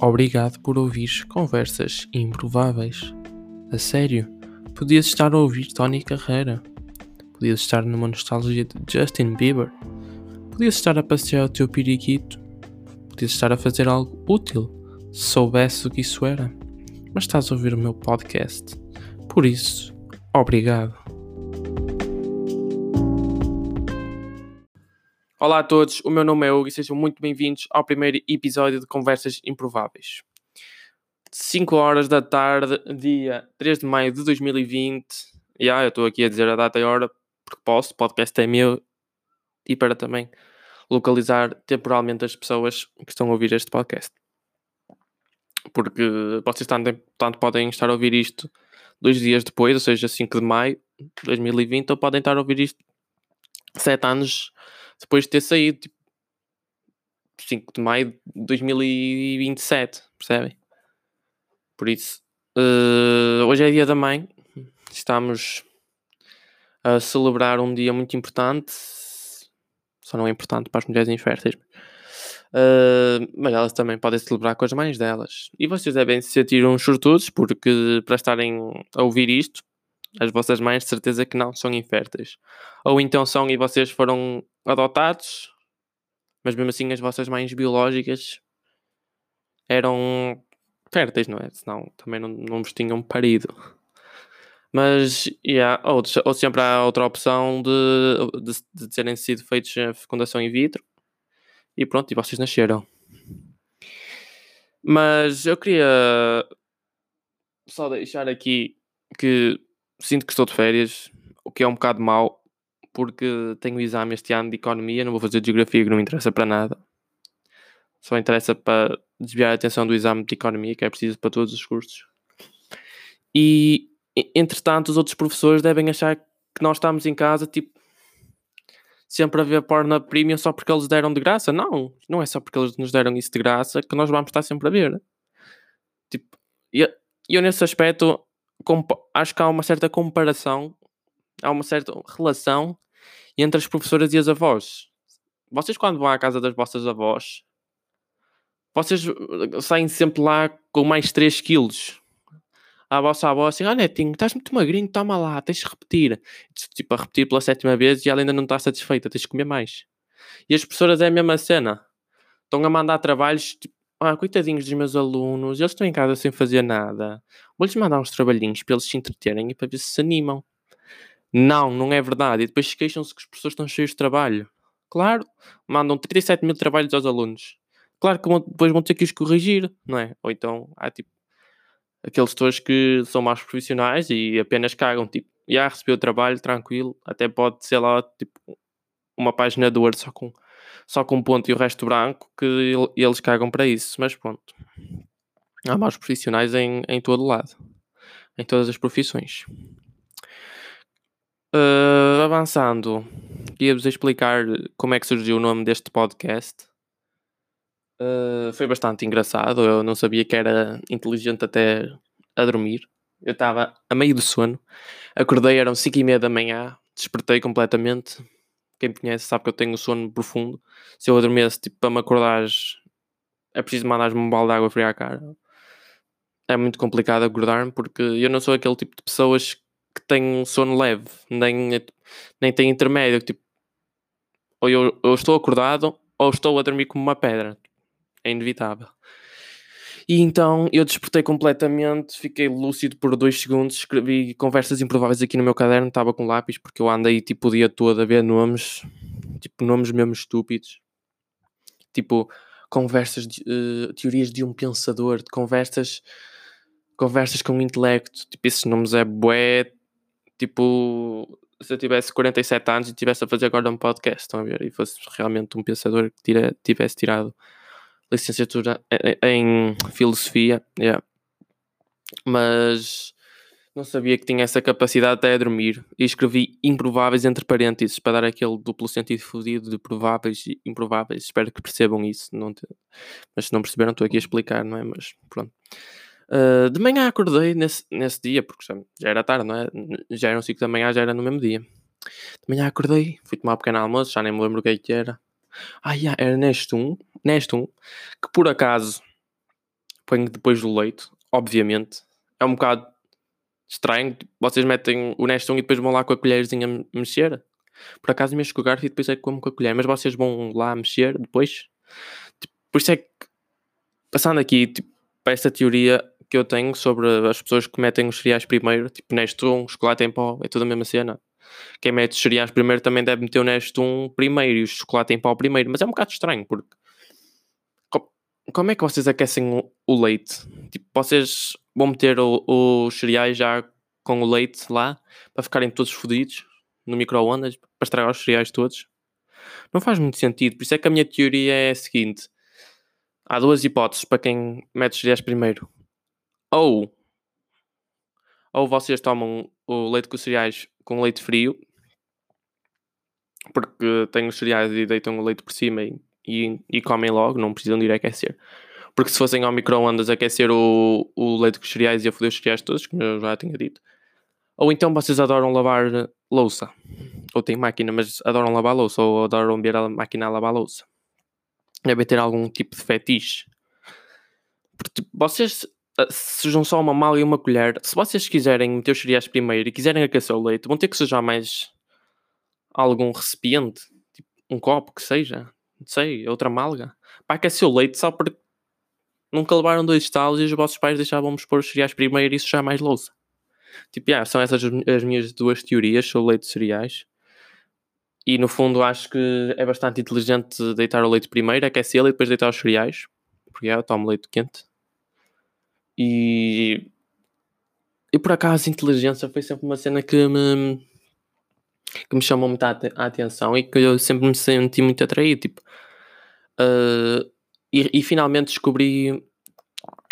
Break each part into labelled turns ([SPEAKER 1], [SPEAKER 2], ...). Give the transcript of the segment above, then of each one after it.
[SPEAKER 1] Obrigado por ouvir conversas improváveis. A sério, podias estar a ouvir Tony Carreira. Podias estar numa nostalgia de Justin Bieber. Podias estar a passear o teu periquito. Podias estar a fazer algo útil, se soubesse o que isso era. Mas estás a ouvir o meu podcast. Por isso, obrigado. Olá a todos, o meu nome é Hugo e sejam muito bem-vindos ao primeiro episódio de Conversas Improváveis. 5 horas da tarde, dia 3 de maio de 2020. E yeah, eu estou aqui a dizer a data e a hora porque posso, o podcast é meu e para também localizar temporalmente as pessoas que estão a ouvir este podcast. Porque vocês tanto, tanto podem estar a ouvir isto dois dias depois, ou seja, 5 de maio de 2020, ou podem estar a ouvir isto sete anos depois de ter saído, tipo, 5 de maio de 2027, percebem? Por isso, uh, hoje é dia da mãe, estamos a celebrar um dia muito importante, só não é importante para as mulheres inférteis, uh, mas elas também podem celebrar com as mães delas. E vocês devem se sentir uns sortudos, porque para estarem a ouvir isto, as vossas mães de certeza que não são inférteis. Ou então são e vocês foram adotados, mas mesmo assim as vossas mães biológicas eram férteis, não é? Senão também não, não vos tinham parido. Mas, yeah, ou, ou sempre há outra opção de, de, de terem sido feitos a fecundação in vitro. E pronto, e vocês nasceram. Mas eu queria só deixar aqui que sinto que estou de férias, o que é um bocado mau, porque tenho exame este ano de economia, não vou fazer geografia que não me interessa para nada. Só interessa para desviar a atenção do exame de economia, que é preciso para todos os cursos. E, entretanto, os outros professores devem achar que nós estamos em casa, tipo, sempre a ver porno premium só porque eles deram de graça. Não, não é só porque eles nos deram isso de graça que nós vamos estar sempre a ver. Tipo, eu, eu nesse aspecto acho que há uma certa comparação, há uma certa relação entre as professoras e as avós. Vocês, quando vão à casa das vossas avós, vocês uh, saem sempre lá com mais 3 quilos. A vossa avó assim, ah netinho, estás muito magrinho, toma lá, tens de repetir. Tipo, a repetir pela sétima vez e ela ainda não está satisfeita, tens de comer mais. E as professoras é a mesma cena. Estão a mandar trabalhos, tipo, ah, coitadinhos dos meus alunos, eles estão em casa sem fazer nada. Vou-lhes mandar uns trabalhinhos para eles se entreterem e para ver se se animam. Não, não é verdade. E depois queixam-se que os professores estão cheios de trabalho. Claro, mandam 37 mil trabalhos aos alunos. Claro que depois vão ter que os corrigir, não é? Ou então há tipo aqueles todos que são mais profissionais e apenas cagam, tipo, já recebeu o trabalho, tranquilo, até pode ser lá tipo uma página do Word só com só com um ponto e o resto branco, que eles cagam para isso. Mas pronto, há maus profissionais em, em todo lado, em todas as profissões. Uh, avançando, ia-vos explicar como é que surgiu o nome deste podcast. Uh, foi bastante engraçado. Eu não sabia que era inteligente até a dormir. Eu estava a meio do sono. Acordei, eram 5 e meia da manhã. Despertei completamente quem me conhece sabe que eu tenho sono profundo. Se eu adormeço, tipo, para me acordares, é preciso mandar-me um balde de água fria à cara. É muito complicado acordar-me porque eu não sou aquele tipo de pessoas que têm sono leve, nem, nem tem intermédio. Tipo, ou eu, eu estou acordado ou estou a dormir como uma pedra. É inevitável. E então eu despertei completamente, fiquei lúcido por dois segundos, escrevi conversas improváveis aqui no meu caderno, estava com lápis, porque eu andei tipo o dia todo a ver nomes, tipo nomes mesmo estúpidos, tipo conversas, de, uh, teorias de um pensador, de conversas, conversas com intelecto, tipo esses nomes é bué, tipo se eu tivesse 47 anos e estivesse a fazer agora um podcast, estão a ver, e fosse realmente um pensador que tira, tivesse tirado licenciatura em filosofia, yeah. mas não sabia que tinha essa capacidade até a dormir e escrevi improváveis entre parênteses para dar aquele duplo sentido fodido de prováveis e improváveis. Espero que percebam isso. Não te... Mas se não perceberam, estou aqui a explicar, não é? Mas pronto. Uh, de manhã acordei nesse, nesse dia, porque já, já, era tarde, não é? Já eram 5 da manhã, já era no mesmo dia. De manhã acordei, fui tomar um pequeno almoço, já nem me lembro o que, é que era. Ah, yeah, era neste um, neste um, que por acaso ponho depois do leite, obviamente. É um bocado estranho. Vocês metem o Nestum e depois vão lá com a colherzinha mexer. Por acaso mexo com o garfo e depois é que como com a colher. Mas vocês vão lá mexer depois. Tipo, por isso é que, passando aqui tipo, para esta teoria que eu tenho sobre as pessoas que metem os cereais primeiro, tipo Nestum, chocolate em pó, é tudo a mesma cena. Quem mete os cereais primeiro também deve meter o Nestum primeiro e o chocolate em pó primeiro. Mas é um bocado estranho, porque como é que vocês aquecem o, leite? Tipo, vocês vão meter os cereais já com o leite lá para ficarem todos fodidos no micro-ondas para estragar os cereais todos? Não faz muito sentido. Por isso é que a minha teoria é a seguinte: há duas hipóteses para quem mete os cereais primeiro. Ou, ou vocês tomam o leite com os cereais com leite frio, porque têm os cereais e deitam o leite por cima e e, e comem logo, não precisam de ir aquecer. Porque se fossem ao micro-ondas aquecer o, o leite com os cereais ia foder os cereais todos, como eu já tinha dito. Ou então vocês adoram lavar louça. Ou têm máquina, mas adoram lavar louça. Ou adoram ver a máquina a lavar louça. Devem ter algum tipo de fetiche. Porque tipo, vocês eh, sujam só uma mala e uma colher. Se vocês quiserem meter os cereais primeiro e quiserem aquecer o leite, vão ter que sujar mais algum recipiente. Tipo, um copo que seja não sei, outra malga. Para aquecer o leite só porque nunca levaram dois estalos e os vossos pais deixavam-vos pôr os cereais primeiro e isso já mais louça. Tipo, yeah, são essas as minhas duas teorias sobre leite de cereais. E no fundo acho que é bastante inteligente deitar o leite primeiro, aquecê-lo e depois deitar os cereais. Porque yeah, eu tomo leite quente. E. E por acaso a inteligência foi sempre uma cena que me que me chamou muito a, a, atenção e que eu sempre me senti muito atraído. Tipo, uh, e, e, finalmente descobri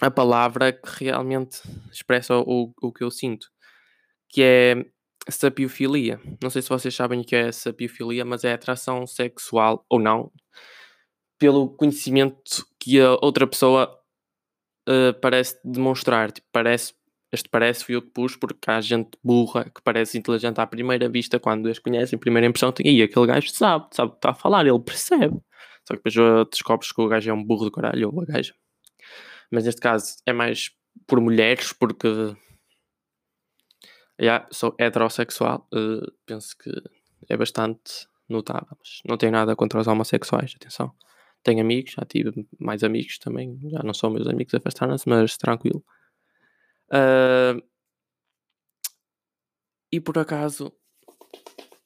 [SPEAKER 1] a palavra que realmente expressa o, o que eu sinto, que é sapiofilia. Não sei se vocês sabem o que é sapiofilia, mas é atração sexual ou não pelo conhecimento que a outra pessoa uh, parece demonstrar. Tipo, parece este parece fui eu que pus porque há gente burra que parece inteligente à primeira vista quando as conhecem, primeira impressão, e aquele gajo sabe, sabe o que está a falar, ele percebe. Só que depois descobres que o gajo é um burro do caralho, ou a. Mas neste caso é mais por mulheres, porque yeah, sou heterossexual, uh, penso que é bastante notável. Mas não tenho nada contra os homossexuais, atenção. Tenho amigos, já tive mais amigos também, já não são meus amigos, afastaram-se, mas tranquilo. Uh, e por acaso,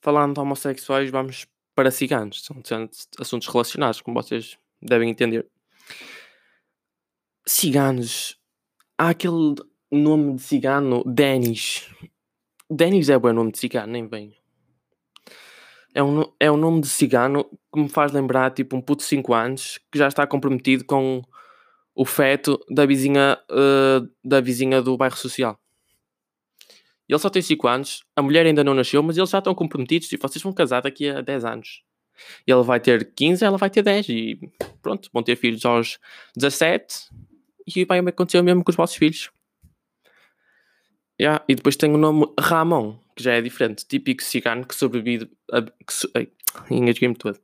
[SPEAKER 1] falando de homossexuais, vamos para ciganos. São assuntos relacionados, como vocês devem entender. Ciganos. Há aquele nome de cigano, Denis. Denis é bom nome de cigano, nem bem. É um, é um nome de cigano que me faz lembrar tipo um puto de 5 anos que já está comprometido com o feto da vizinha, uh, da vizinha do bairro social. Ele só tem 5 anos, a mulher ainda não nasceu, mas eles já estão comprometidos e vocês vão casar daqui a 10 anos. Ele vai ter 15, ela vai ter 10 e pronto, vão ter filhos aos 17 e vai acontecer o mesmo com os vossos filhos. Yeah. E depois tem o nome Ramon, que já é diferente. Típico cigano que sobrevive. A, que ai, todo.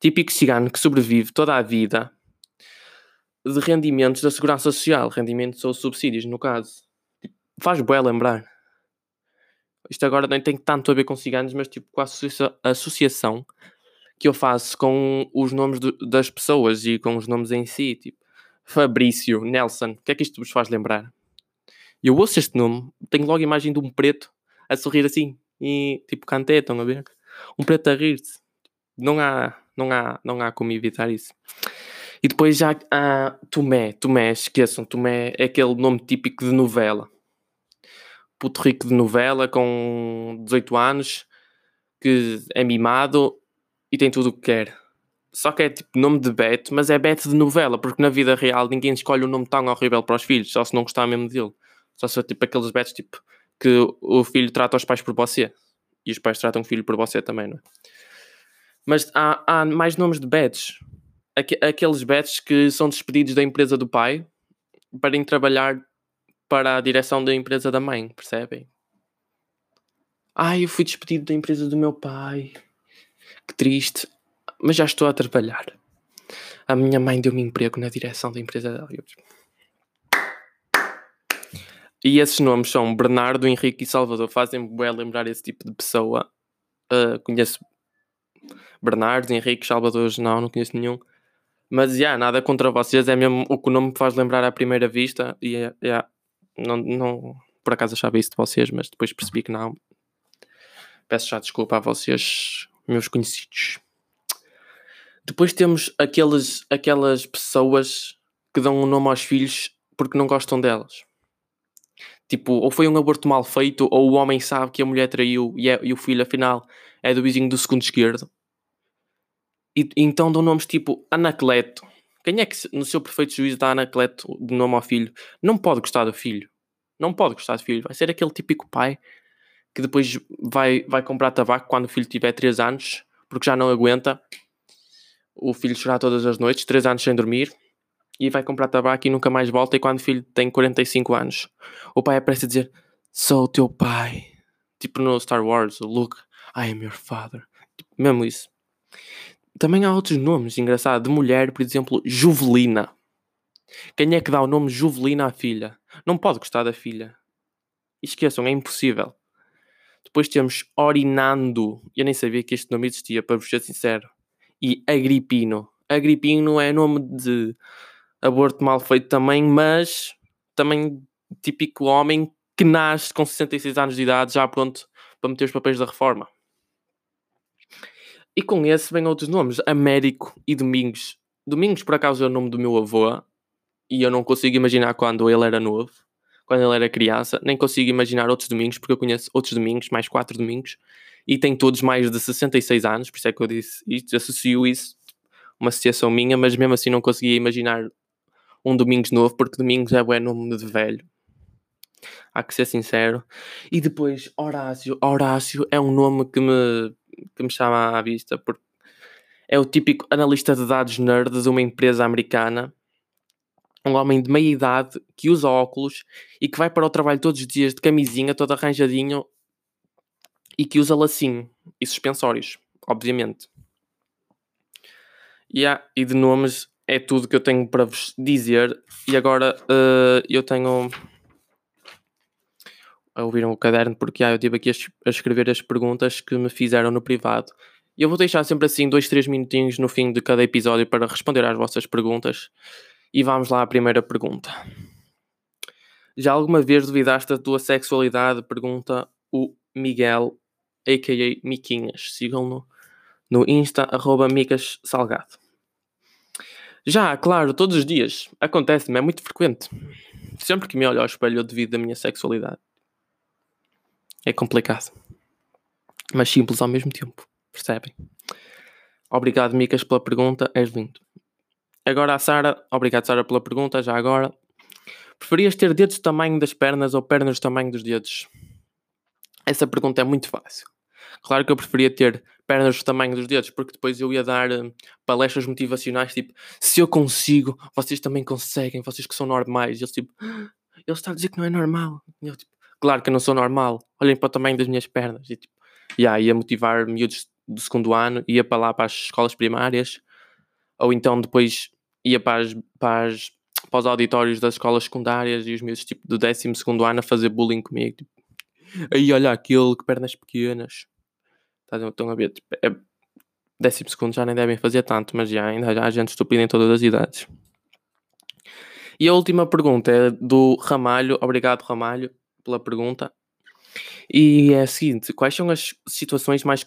[SPEAKER 1] Típico cigano que sobrevive toda a vida de rendimentos da Segurança Social, rendimentos ou subsídios, no caso. Tipo, faz bué lembrar. Isto agora nem tem tanto a ver com ciganos, mas tipo com a associa associação que eu faço com os nomes das pessoas e com os nomes em si, tipo Fabrício, Nelson, o que é que isto vos faz lembrar? Eu ouço este nome, tenho logo a imagem de um preto a sorrir assim e tipo canté, estão a ver? Um preto a rir-se. Não há, não há, não há como evitar isso. E depois já há Tomé, Tomé, esqueçam, Tomé é aquele nome típico de novela. Puto rico de novela com 18 anos, que é mimado e tem tudo o que quer. Só que é tipo nome de Beto, mas é Beto de novela, porque na vida real ninguém escolhe um nome tão horrível para os filhos, só se não gostar mesmo dele. Só se tipo aqueles Betos tipo que o filho trata os pais por você e os pais tratam o filho por você também, não é? Mas há, há mais nomes de Betos aqueles bets que são despedidos da empresa do pai para ir trabalhar para a direção da empresa da mãe, percebem? Ai, eu fui despedido da empresa do meu pai. Que triste. Mas já estou a trabalhar. A minha mãe deu-me emprego na direção da empresa dela. E esses nomes são Bernardo, Henrique e Salvador. Fazem bem lembrar esse tipo de pessoa. Uh, conheço Bernardo, Henrique, Salvador, não, não conheço nenhum. Mas, já, yeah, nada contra vocês. É mesmo o que o nome me faz lembrar à primeira vista. E, yeah, yeah, não, não, por acaso achava isso de vocês, mas depois percebi que não. Peço já desculpa a vocês, meus conhecidos. Depois temos aqueles, aquelas pessoas que dão um nome aos filhos porque não gostam delas. Tipo, ou foi um aborto mal feito, ou o homem sabe que a mulher traiu e, é, e o filho, afinal, é do vizinho do segundo esquerdo. E, então dão nomes tipo Anacleto. Quem é que, no seu perfeito juízo, dá Anacleto de nome ao filho? Não pode gostar do filho. Não pode gostar do filho. Vai ser aquele típico pai que depois vai, vai comprar tabaco quando o filho tiver 3 anos, porque já não aguenta o filho chorar todas as noites, 3 anos sem dormir, e vai comprar tabaco e nunca mais volta. E quando o filho tem 45 anos, o pai aparece a dizer: Sou o teu pai. Tipo no Star Wars, Luke, I am your father. Tipo, mesmo isso. Também há outros nomes engraçados de mulher, por exemplo, Juvelina. Quem é que dá o nome Juvelina à filha? Não pode gostar da filha. Esqueçam, é impossível. Depois temos Orinando. Eu nem sabia que este nome existia, para vos ser sincero. E Agripino. Agripino é nome de aborto mal feito também, mas também típico homem que nasce com 66 anos de idade, já pronto para meter os papéis da reforma. E com esse vêm outros nomes, Américo e Domingos. Domingos, por acaso, é o nome do meu avô, e eu não consigo imaginar quando ele era novo, quando ele era criança, nem consigo imaginar outros domingos, porque eu conheço outros domingos, mais quatro domingos, e têm todos mais de 66 anos, por isso é que eu disse isto, associo isso, uma associação minha, mas mesmo assim não conseguia imaginar um Domingos novo, porque Domingos é o nome de velho. Há que ser sincero. E depois, Horácio. Horácio é um nome que me, que me chama à vista, porque é o típico analista de dados nerd de uma empresa americana. Um homem de meia idade que usa óculos e que vai para o trabalho todos os dias de camisinha, todo arranjadinho e que usa lacinho e suspensórios, obviamente. Yeah, e de nomes é tudo que eu tenho para vos dizer. E agora uh, eu tenho. Ouviram o caderno, porque ah, eu estive aqui a, a, escrever as perguntas que me fizeram no privado. E eu vou deixar sempre assim, dois, três minutinhos no fim de cada episódio para responder às vossas perguntas. E vamos lá à primeira pergunta. Já alguma vez duvidaste da tua sexualidade? Pergunta o Miguel, a.k.a. Miquinhas. Sigam-no no Insta, arroba Micas Salgado. Já, claro, todos os dias. Acontece-me, é muito frequente. Sempre que me olho ao espelho eu devido da minha sexualidade. É complicado. Mas simples ao mesmo tempo. Percebem? Obrigado, Micas, pela pergunta. És lindo. Agora a Sara. Obrigado, Sara, pela pergunta. Já agora. Preferias ter dedos do tamanho das pernas ou pernas do tamanho dos dedos? Essa pergunta é muito fácil. Claro que eu preferia ter pernas do tamanho dos dedos, porque depois eu ia dar uh, palestras motivacionais, tipo, se eu consigo, vocês também conseguem, vocês que são normais. E eles, tipo, ah, ele está a dizer que não é normal. E eu, tipo, claro que eu não sou normal, olhem para o tamanho das minhas pernas. E, tipo, yeah, ia motivar miúdos do segundo ano, ia para lá para as escolas primárias, ou então depois ia para, as, para, as, para os auditórios das escolas secundárias e os meus tipo do décimo segundo ano a fazer bullying comigo. Tipo, aí olha aquele, que pernas pequenas. Estão a ver? Tipo, é, décimo segundo já nem devem fazer tanto, mas já ainda há gente estúpida em todas as idades. E a última pergunta é do Ramalho. Obrigado, Ramalho, pela pergunta. E é a seguinte: quais são as situações mais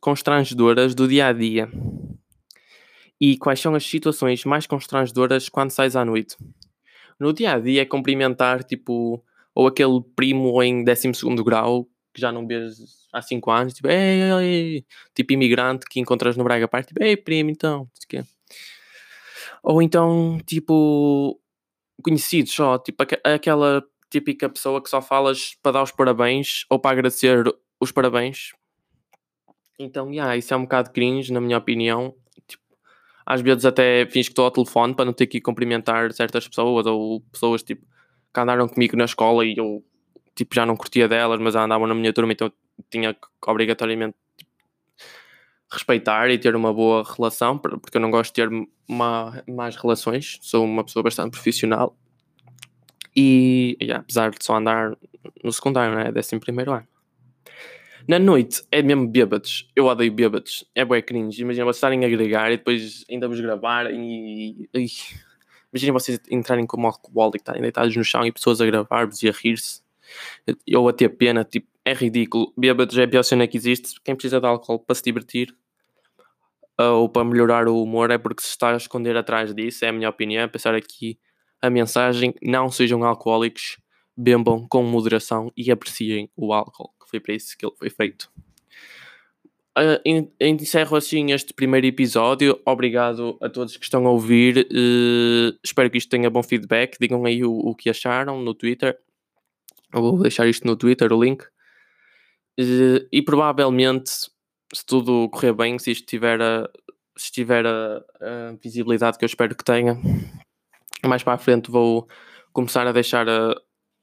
[SPEAKER 1] constrangedoras do dia a dia? E quais são as situações mais constrangedoras quando sais à noite? No dia a dia é cumprimentar, tipo, ou aquele primo em 12 grau que já não vês há 5 anos, tipo, ei, ei, ei, tipo imigrante que encontras no Braga Park, tipo, ei primo, então, ou então, tipo, conhecidos só, tipo, aquela típica pessoa que só falas para dar os parabéns ou para agradecer os parabéns. Então, yeah, isso é um bocado cringe, na minha opinião. Tipo, às vezes até fins que estou ao telefone para não ter que cumprimentar certas pessoas ou pessoas tipo que andaram comigo na escola e eu tipo, já não curtia delas, mas andavam na minha turma, então tinha que obrigatoriamente tipo, respeitar e ter uma boa relação, porque eu não gosto de ter má, más relações, sou uma pessoa bastante profissional. E, e apesar de só andar no secundário, é? Décimo primeiro ano. Na noite é mesmo bêbados. Eu odeio bêbados. É bué cringe. Imagina vocês estarem a agregar e depois ainda vos gravarem e. Imaginem vocês entrarem como alcoólico, estarem deitados no chão e pessoas a gravar-vos e a rir-se. Ou a ter pena, tipo, é ridículo. Bêbados é a pior cena que existe. Quem precisa de álcool para se divertir ou para melhorar o humor é porque se está a esconder atrás disso, é a minha opinião. Pensar aqui a mensagem: não sejam alcoólicos, bebam com moderação e apreciem o álcool, que foi para isso que ele foi feito. Uh, encerro assim este primeiro episódio. Obrigado a todos que estão a ouvir. Uh, espero que isto tenha bom feedback. Digam aí o, o que acharam no Twitter. Vou deixar isto no Twitter, o link. Uh, e provavelmente, se tudo correr bem, se isto tiver a, se tiver a, a visibilidade que eu espero que tenha, mais para a frente vou começar a deixar a,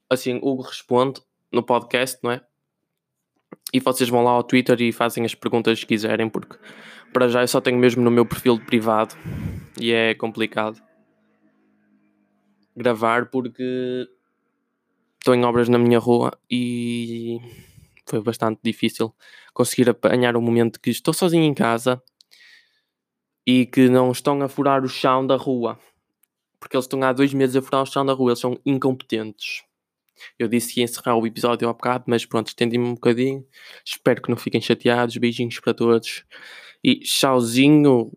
[SPEAKER 1] assim, Hugo responde no podcast, não é? e vocês vão lá ao Twitter e fazem as perguntas que quiserem, porque para já eu só tenho mesmo no meu perfil privado e é complicado gravar porque estou em obras na minha rua e foi bastante difícil conseguir apanhar o um momento que estou sozinho em casa e que não estão a furar o chão da rua. Porque eles estão há dois meses a furar o chão da rua, eles são incompetentes. Eu disse que ia encerrar o episódio há bocado, mas pronto, estendi-me um bocadinho. Espero que não fiquem chateados. Beijinhos para todos. E tchauzinho.